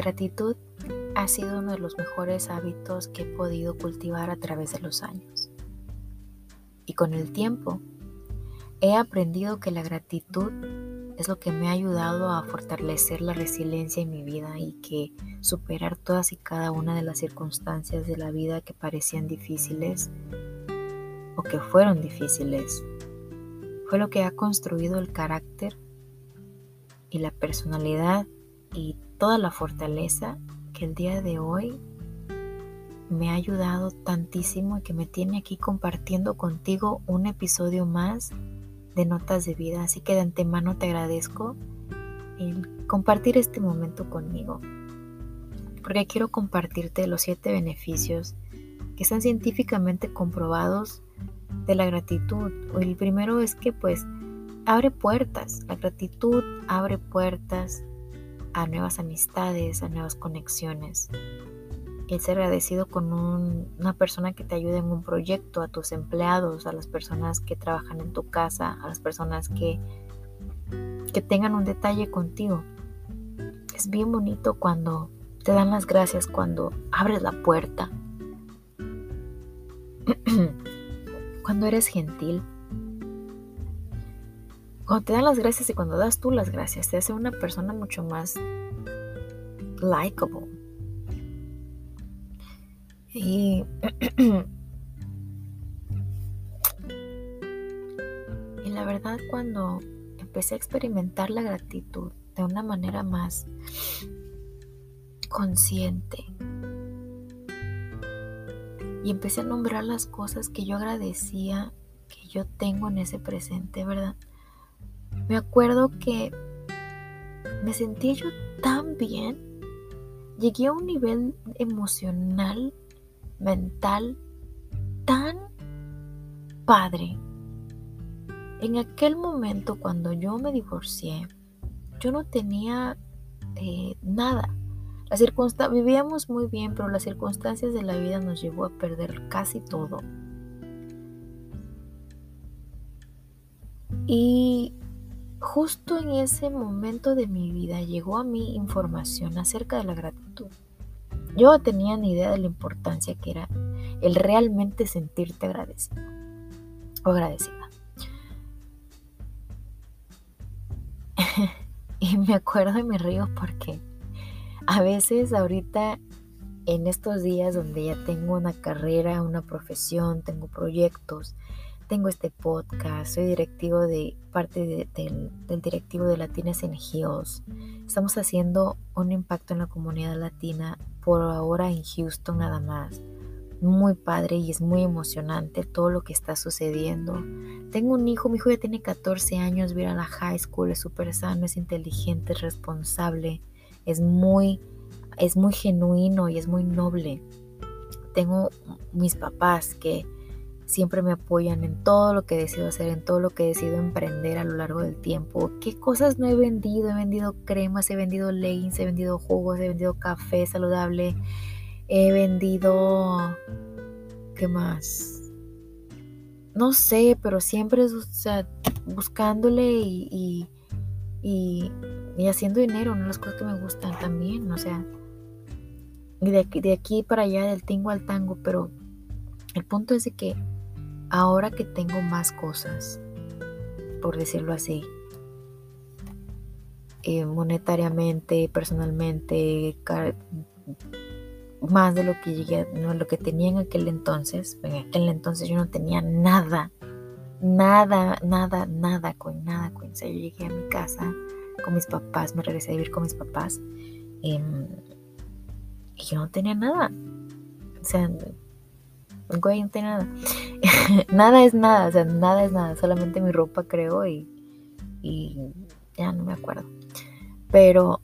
gratitud ha sido uno de los mejores hábitos que he podido cultivar a través de los años. Y con el tiempo, he aprendido que la gratitud es lo que me ha ayudado a fortalecer la resiliencia en mi vida y que superar todas y cada una de las circunstancias de la vida que parecían difíciles o que fueron difíciles fue lo que ha construido el carácter y la personalidad y toda la fortaleza que el día de hoy me ha ayudado tantísimo y que me tiene aquí compartiendo contigo un episodio más de Notas de Vida. Así que de antemano te agradezco el compartir este momento conmigo. Porque quiero compartirte los siete beneficios que están científicamente comprobados de la gratitud. El primero es que pues abre puertas. La gratitud abre puertas a nuevas amistades, a nuevas conexiones. El agradecido con una persona que te ayude en un proyecto, a tus empleados, a las personas que trabajan en tu casa, a las personas que, que tengan un detalle contigo. Es bien bonito cuando te dan las gracias, cuando abres la puerta, cuando eres gentil, cuando te dan las gracias y cuando das tú las gracias, te hace una persona mucho más likable. Y, y la verdad cuando empecé a experimentar la gratitud de una manera más consciente y empecé a nombrar las cosas que yo agradecía que yo tengo en ese presente, ¿verdad? Me acuerdo que me sentí yo tan bien. Llegué a un nivel emocional, mental, tan padre. En aquel momento cuando yo me divorcié, yo no tenía eh, nada. La vivíamos muy bien, pero las circunstancias de la vida nos llevó a perder casi todo. Y Justo en ese momento de mi vida llegó a mí información acerca de la gratitud. Yo no tenía ni idea de la importancia que era el realmente sentirte agradecido o agradecida. y me acuerdo y me río porque a veces ahorita en estos días donde ya tengo una carrera, una profesión, tengo proyectos, tengo este podcast, soy directivo de parte del, directivo de Latinas NGOs. Estamos haciendo un impacto en la comunidad latina por ahora en Houston nada más. Muy padre y es muy emocionante todo lo que está sucediendo. Tengo un hijo, mi hijo ya tiene 14 años, viene a la high school, es súper sano, es inteligente, es responsable, es muy, es muy genuino y es muy noble. Tengo mis papás que siempre me apoyan en todo lo que decido hacer, en todo lo que decido emprender a lo largo del tiempo. ¿Qué cosas no he vendido? He vendido cremas, he vendido leggings, he vendido jugos, he vendido café saludable, he vendido... ¿Qué más? No sé, pero siempre o sea, buscándole y, y, y, haciendo dinero, ¿no? las cosas que me gustan también, o sea, y de aquí, de aquí para allá, del tingo al tango, pero el punto es de que ahora que tengo más cosas, por decirlo así, eh, monetariamente, personalmente, más de lo que llegué, no, lo que tenía en aquel entonces, en aquel entonces yo no tenía nada, nada, nada, nada, con nada, con yo llegué a mi casa con mis papás, me regresé a vivir con mis papás em, y yo no tenía nada. O sea, güey, no tenía nada. nada es nada, o sea, nada es nada, solamente mi ropa creo y, y ya no me acuerdo. Pero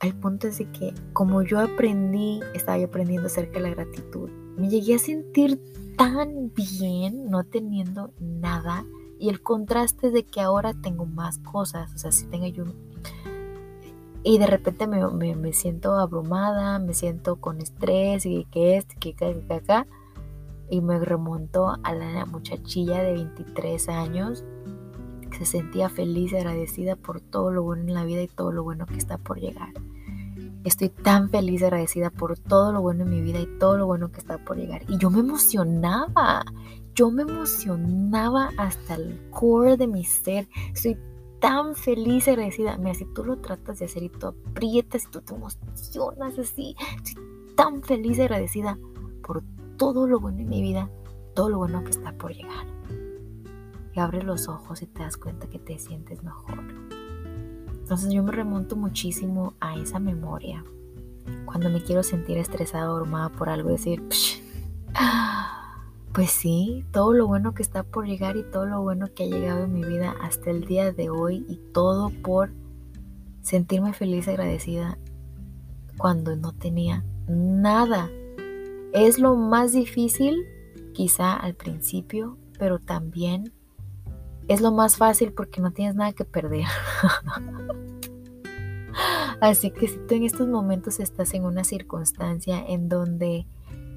el punto es de que como yo aprendí, estaba yo aprendiendo acerca de la gratitud, me llegué a sentir tan bien no teniendo nada y el contraste de que ahora tengo más cosas, o sea, si tengo yo... Y de repente me, me, siento abrumada, me siento con estrés y que esto, que acá, que acá y me remontó a la muchachilla de 23 años que se sentía feliz y agradecida por todo lo bueno en la vida y todo lo bueno que está por llegar. Estoy tan feliz y agradecida por todo lo bueno en mi vida y todo lo bueno que está por llegar. Y yo me emocionaba, yo me emocionaba hasta el core de mi ser. Estoy tan feliz y agradecida. Mira, si tú lo tratas de hacer y tú aprietas y tú te emocionas así, estoy tan feliz y agradecida por todo lo bueno en mi vida, todo lo bueno que está por llegar. Y abres los ojos y te das cuenta que te sientes mejor. Entonces yo me remonto muchísimo a esa memoria. Cuando me quiero sentir estresada o abrumada por algo, decir, pues sí, todo lo bueno que está por llegar y todo lo bueno que ha llegado en mi vida hasta el día de hoy y todo por sentirme feliz y agradecida cuando no tenía nada. Es lo más difícil, quizá al principio, pero también es lo más fácil porque no tienes nada que perder. Así que si tú en estos momentos estás en una circunstancia en donde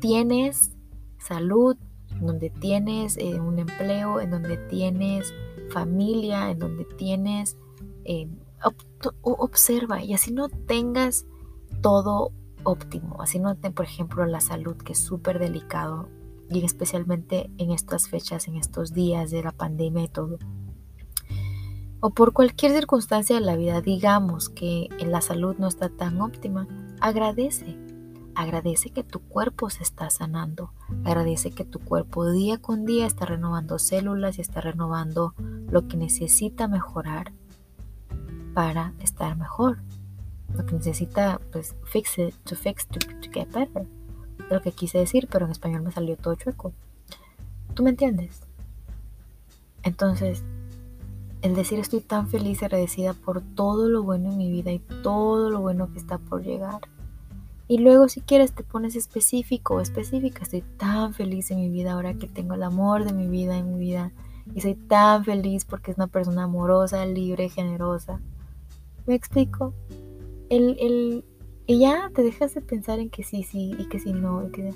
tienes salud, en donde tienes eh, un empleo, en donde tienes familia, en donde tienes, eh, observa y así no tengas todo óptimo, así no ten, por ejemplo, la salud que es súper delicado y especialmente en estas fechas, en estos días de la pandemia y todo. O por cualquier circunstancia de la vida, digamos que la salud no está tan óptima, agradece. Agradece que tu cuerpo se está sanando. Agradece que tu cuerpo día con día está renovando células y está renovando lo que necesita mejorar para estar mejor. Lo que necesita, pues, fix it, to fix, to get better lo que quise decir, pero en español me salió todo chueco. ¿Tú me entiendes? Entonces, el decir estoy tan feliz y agradecida por todo lo bueno en mi vida y todo lo bueno que está por llegar. Y luego si quieres te pones específico o específica. Estoy tan feliz en mi vida ahora que tengo el amor de mi vida en mi vida. Y soy tan feliz porque es una persona amorosa, libre, generosa. ¿Me explico? El, el, y ya te dejas de pensar en que sí, sí y que sí no. Y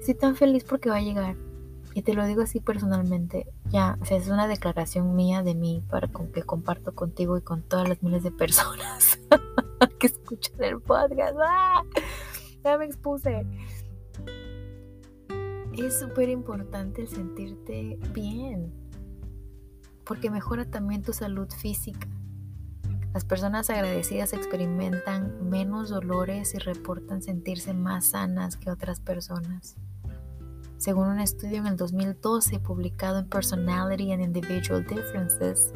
estoy tan feliz porque va a llegar. Y te lo digo así personalmente. Ya, o sea, es una declaración mía de mí para que comparto contigo y con todas las miles de personas que escuchan el podcast. ¡Ah! Ya me expuse. Es súper importante el sentirte bien. Porque mejora también tu salud física. Las personas agradecidas experimentan menos dolores y reportan sentirse más sanas que otras personas. Según un estudio en el 2012 publicado en Personality and Individual Differences,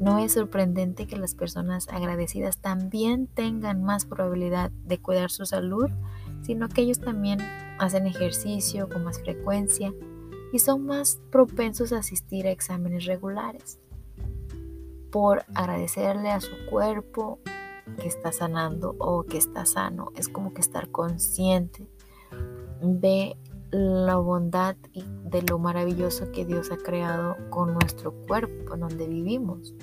no es sorprendente que las personas agradecidas también tengan más probabilidad de cuidar su salud, sino que ellos también hacen ejercicio con más frecuencia y son más propensos a asistir a exámenes regulares por agradecerle a su cuerpo que está sanando o que está sano. Es como que estar consciente de la bondad y de lo maravilloso que Dios ha creado con nuestro cuerpo, en donde vivimos.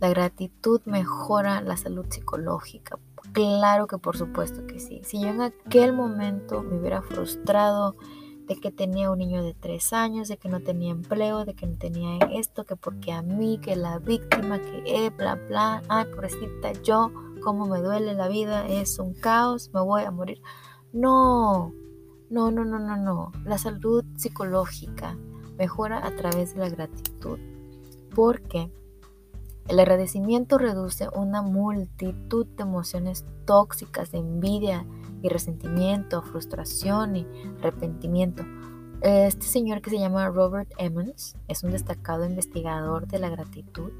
La gratitud mejora la salud psicológica. Claro que por supuesto que sí. Si yo en aquel momento me hubiera frustrado, de que tenía un niño de tres años, de que no tenía empleo, de que no tenía esto, que porque a mí, que la víctima, que eh, bla, bla, ay, pobrecita, yo, cómo me duele la vida, es un caos, me voy a morir. No, no, no, no, no, no. La salud psicológica mejora a través de la gratitud, porque el agradecimiento reduce una multitud de emociones tóxicas, de envidia, y resentimiento, frustración y arrepentimiento. Este señor que se llama Robert Emmons es un destacado investigador de la gratitud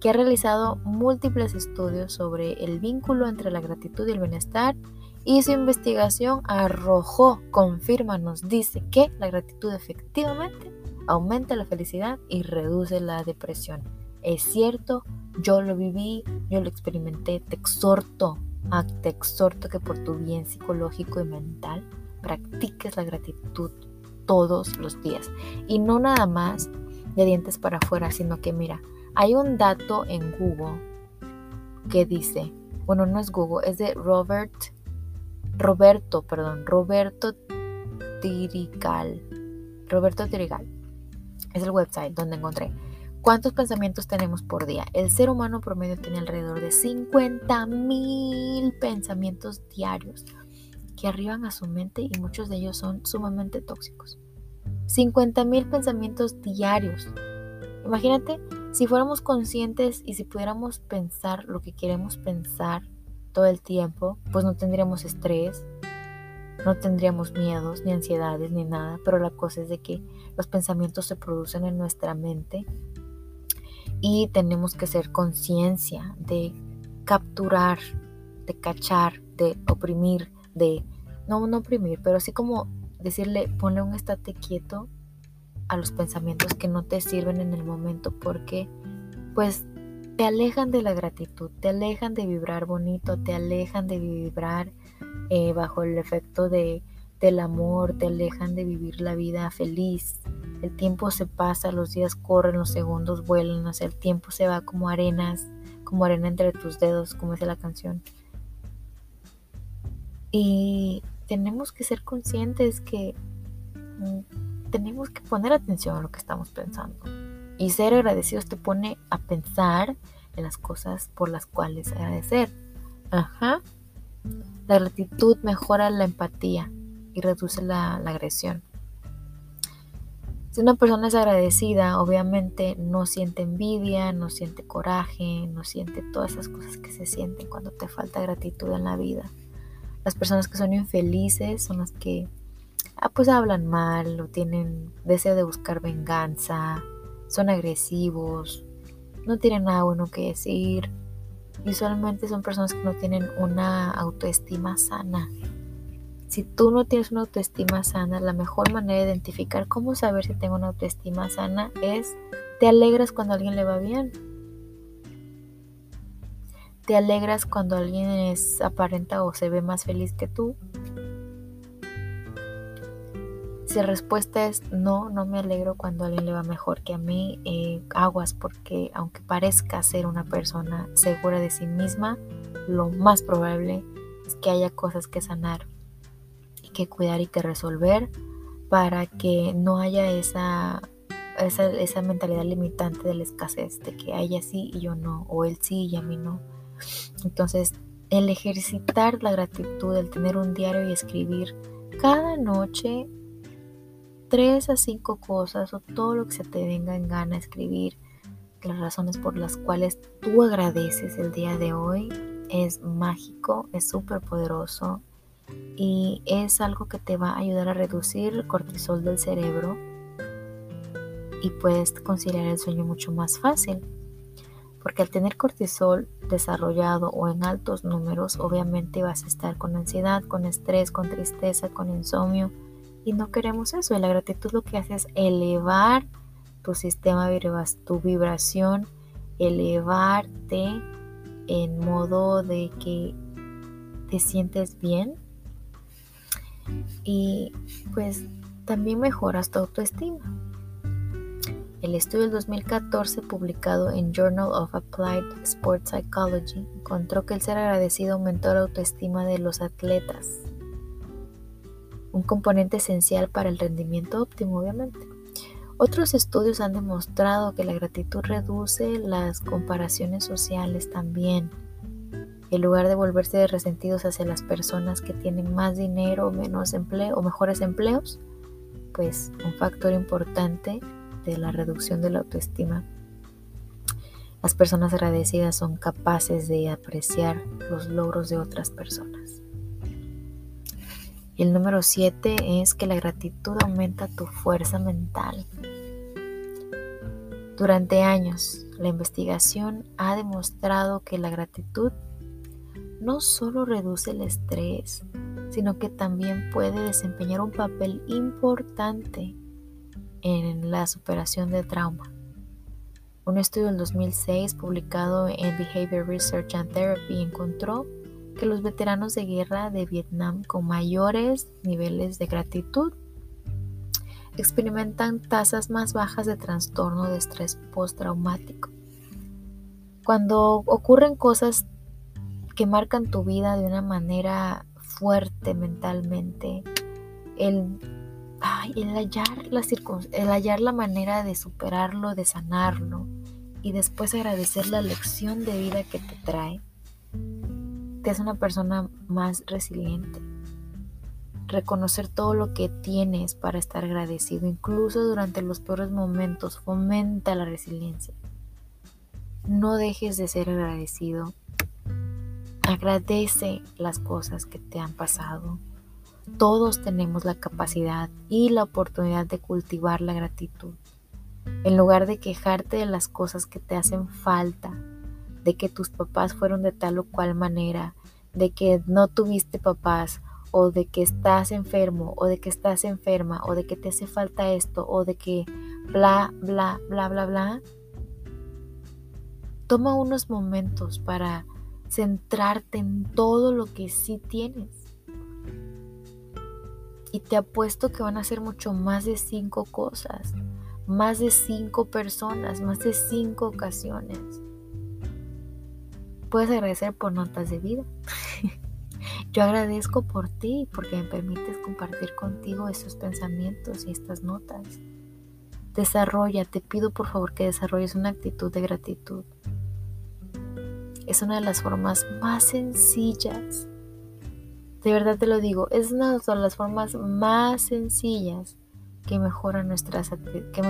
que ha realizado múltiples estudios sobre el vínculo entre la gratitud y el bienestar y su investigación arrojó, confirma, nos dice que la gratitud efectivamente aumenta la felicidad y reduce la depresión. Es cierto, yo lo viví, yo lo experimenté, te exhorto te exhorto que por tu bien psicológico y mental practiques la gratitud todos los días. Y no nada más de dientes para afuera, sino que mira, hay un dato en Google que dice, bueno, no es Google, es de Robert, Roberto, perdón, Roberto Tirigal. Roberto Tirigal. Es el website donde encontré ¿Cuántos pensamientos tenemos por día? El ser humano promedio tiene alrededor de 50 mil pensamientos diarios que arriban a su mente y muchos de ellos son sumamente tóxicos. 50 mil pensamientos diarios. Imagínate si fuéramos conscientes y si pudiéramos pensar lo que queremos pensar todo el tiempo, pues no tendríamos estrés, no tendríamos miedos, ni ansiedades, ni nada, pero la cosa es de que los pensamientos se producen en nuestra mente y tenemos que ser conciencia de capturar, de cachar, de oprimir, de, no, no oprimir, pero así como decirle, ponle un estate quieto a los pensamientos que no te sirven en el momento porque pues te alejan de la gratitud, te alejan de vibrar bonito, te alejan de vibrar eh, bajo el efecto de, del amor, te alejan de vivir la vida feliz. El tiempo se pasa, los días corren, los segundos vuelan, el tiempo se va como arenas, como arena entre tus dedos, como dice la canción. Y tenemos que ser conscientes que mm, tenemos que poner atención a lo que estamos pensando. Y ser agradecidos te pone a pensar en las cosas por las cuales agradecer. Ajá. La gratitud mejora la empatía y reduce la, agresión. Si una persona es agradecida, obviamente no siente envidia, no siente coraje, no siente todas esas cosas que se sienten cuando te falta gratitud en la vida. Las personas que son infelices son las que ah, pues hablan mal o tienen deseo de buscar venganza, son agresivos, no tienen nada bueno que decir, Visualmente son personas que no tienen una autoestima sana. Si tú no tienes una autoestima sana, la mejor manera de identificar cómo saber si tengo una autoestima sana es te alegras cuando alguien le va bien. Te alegras cuando alguien es aparenta o se ve más feliz que tú. Si la respuesta es no, no me alegro cuando alguien le va mejor que a mí, eh, aguas porque aunque parezca ser una persona segura de sí misma, lo más probable es que haya cosas que sanar que cuidar y que resolver para que no haya esa, esa, esa mentalidad limitante de la escasez, de que haya sí y yo no, o él sí y a mí no. Entonces, el ejercitar la gratitud, el tener un diario y escribir cada noche tres a cinco cosas o todo lo que se te venga en gana escribir, las razones por las cuales tú agradeces el día de hoy, es mágico, es súper poderoso y es algo que te va a ayudar a reducir el cortisol del cerebro y puedes conciliar el sueño mucho más fácil. Porque al tener cortisol desarrollado o en altos números, obviamente vas a estar con ansiedad, con estrés, con tristeza, con insomnio, y no queremos eso. Y la gratitud lo que hace es elevar tu sistema, tu vibración, elevarte en modo de que te sientes bien y pues también mejoras tu autoestima. El estudio del 2014 publicado en Journal of Applied Sports Psychology encontró que el ser agradecido aumentó la autoestima de los atletas un componente esencial para el rendimiento óptimo, obviamente. Otros estudios han demostrado que la gratitud reduce las comparaciones sociales también. En lugar de volverse resentidos hacia las personas que tienen más dinero menos empleo o mejores empleos, pues un factor importante de la reducción de la autoestima. Las personas agradecidas son capaces de apreciar los logros de otras personas. El número 7 es que la gratitud aumenta tu fuerza mental. Durante años, la investigación ha demostrado que la gratitud no solo reduce el estrés, sino que también puede desempeñar un papel importante en la superación de trauma. Un estudio del 2006 publicado en Behavior Research and Therapy encontró que los veteranos de guerra de Vietnam con mayores niveles de gratitud experimentan tasas más bajas de trastorno de estrés postraumático. Cuando ocurren cosas que marcan tu vida de una manera fuerte mentalmente, el, el, hallar la el hallar la manera de superarlo, de sanarlo y después agradecer la lección de vida que te trae, te hace una persona más resiliente. Reconocer todo lo que tienes para estar agradecido, incluso durante los peores momentos, fomenta la resiliencia. No dejes de ser agradecido. Agradece las cosas que te han pasado. Todos tenemos la capacidad y la oportunidad de cultivar la gratitud. En lugar de quejarte de las cosas que te hacen falta, de que tus papás fueron de tal o cual manera, de que no tuviste papás, o de que estás enfermo, o de que estás enferma, o de que te hace falta esto, o de que bla, bla, bla, bla, bla, Toma unos momentos para centrarte en todo lo que sí tienes. Y te apuesto que van a ser mucho más de cinco cosas, más de cinco personas, más de cinco ocasiones. Puedes agradecer por notas de vida. Yo agradezco por ti porque me permites compartir contigo esos pensamientos y estas notas. Desarrolla, te pido por favor que desarrolles una actitud de gratitud es una de las formas más sencillas. De verdad te lo digo, es una de las formas más sencillas que mejora nuestra, que,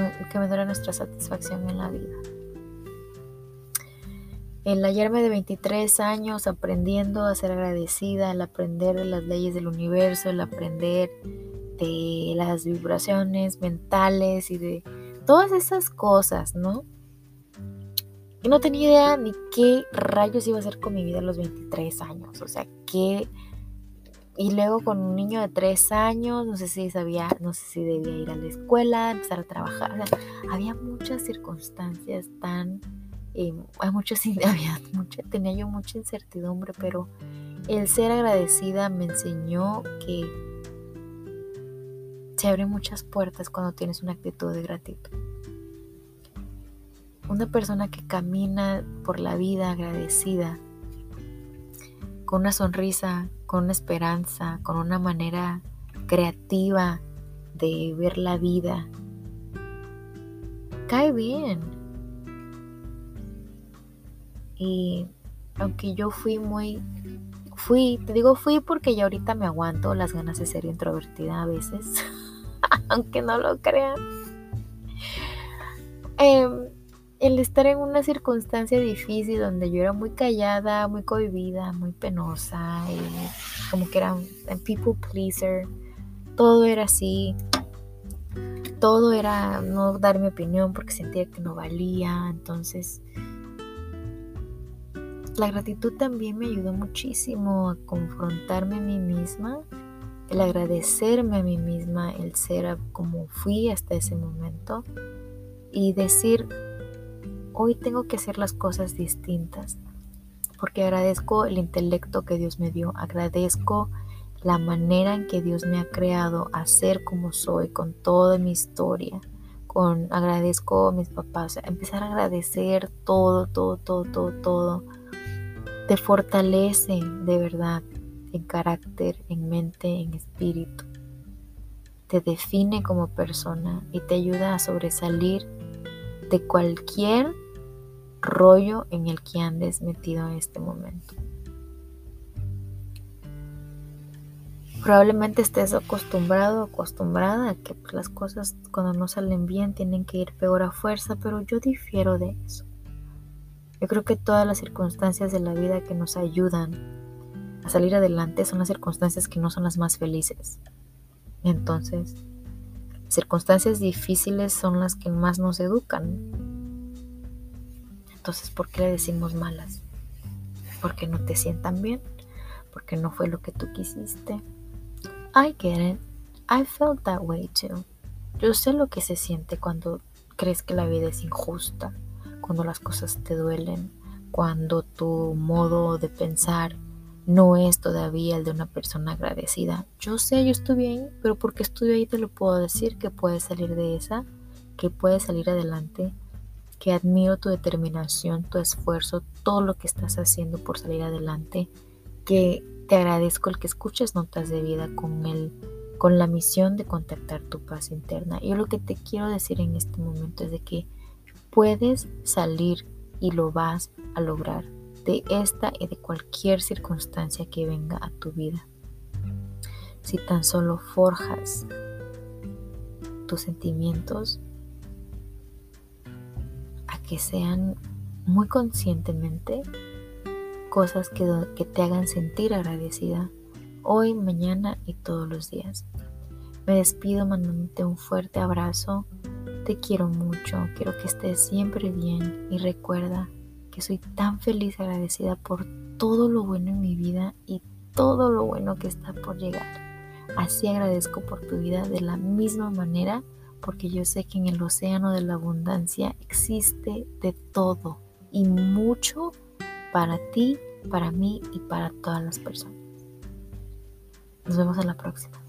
nuestra satisfacción en la vida. El hallarme de 23 años aprendiendo a ser agradecida, el aprender de las leyes del universo, el aprender de las vibraciones mentales y de todas esas cosas, ¿no? No tenía idea ni qué rayos iba a hacer con mi vida a los 23 años. O sea, qué... Y luego con un niño de 3 años, no sé si sabía, no sé si debía ir a la escuela, empezar a trabajar. O sea, había muchas circunstancias tan... Eh, hay muchas, había mucha, tenía yo mucha incertidumbre, pero el ser agradecida me enseñó que se abren muchas puertas cuando tienes una actitud de gratitud. Una persona que camina por la vida agradecida, con una sonrisa, con una esperanza, con una manera creativa de ver la vida, cae bien. Y aunque yo fui muy, fui, te digo fui porque ya ahorita me aguanto las ganas de ser introvertida a veces, aunque no lo crean. Eh, el estar en una circunstancia difícil donde yo era muy callada, muy cohibida, muy penosa, como que era un people pleaser, todo era así, todo era no dar mi opinión porque sentía que no valía, entonces la gratitud también me ayudó muchísimo a confrontarme a mí misma, el agradecerme a mí misma, el ser como fui hasta ese momento y decir, hoy tengo que hacer las cosas distintas, porque agradezco el intelecto que Dios me dio, agradezco la manera en que Dios me ha creado a ser como soy, con toda mi historia, con agradezco a mis papás, empezar a agradecer todo, todo, todo, todo, todo, te fortalece de verdad en carácter, en mente, en espíritu. Te define como persona y te ayuda a sobresalir de cualquier rollo en el que andes metido en este momento. Probablemente estés acostumbrado o acostumbrada a que pues, las cosas cuando no salen bien tienen que ir peor a fuerza, pero yo difiero de eso. Yo creo que todas las circunstancias de la vida que nos ayudan a salir adelante son las circunstancias que no son las más felices. Entonces, circunstancias difíciles son las que más nos educan entonces, ¿por qué le decimos malas? Porque no te sientan bien, porque no fue lo que tú quisiste. I get it. I felt that way too. Yo sé lo que se siente cuando crees que la vida es injusta, cuando las cosas te duelen, cuando tu modo de pensar no es todavía el de una persona agradecida. Yo sé, yo estuve ahí, pero porque estuve ahí te lo puedo decir que puedes salir de esa, que puedes salir adelante, que admiro tu determinación, tu esfuerzo, todo lo que estás haciendo por salir adelante, que te agradezco el que escuches notas de vida con el con la misión de contactar tu paz interna. Yo lo que te quiero decir en este momento es de que puedes salir y lo vas a lograr de esta y de cualquier circunstancia que venga a tu vida. Si tan solo forjas tus sentimientos que sean muy conscientemente cosas que, te hagan sentir agradecida hoy, mañana y todos los días. Me despido mandándote un fuerte abrazo. Te quiero mucho, quiero que estés siempre bien y recuerda que soy tan feliz y agradecida por todo lo bueno en mi vida y todo lo bueno que está por llegar. Así agradezco por tu vida de la misma manera porque yo sé que en el océano de la abundancia existe de todo y mucho para ti, para mí y para todas las personas. Nos vemos en la próxima.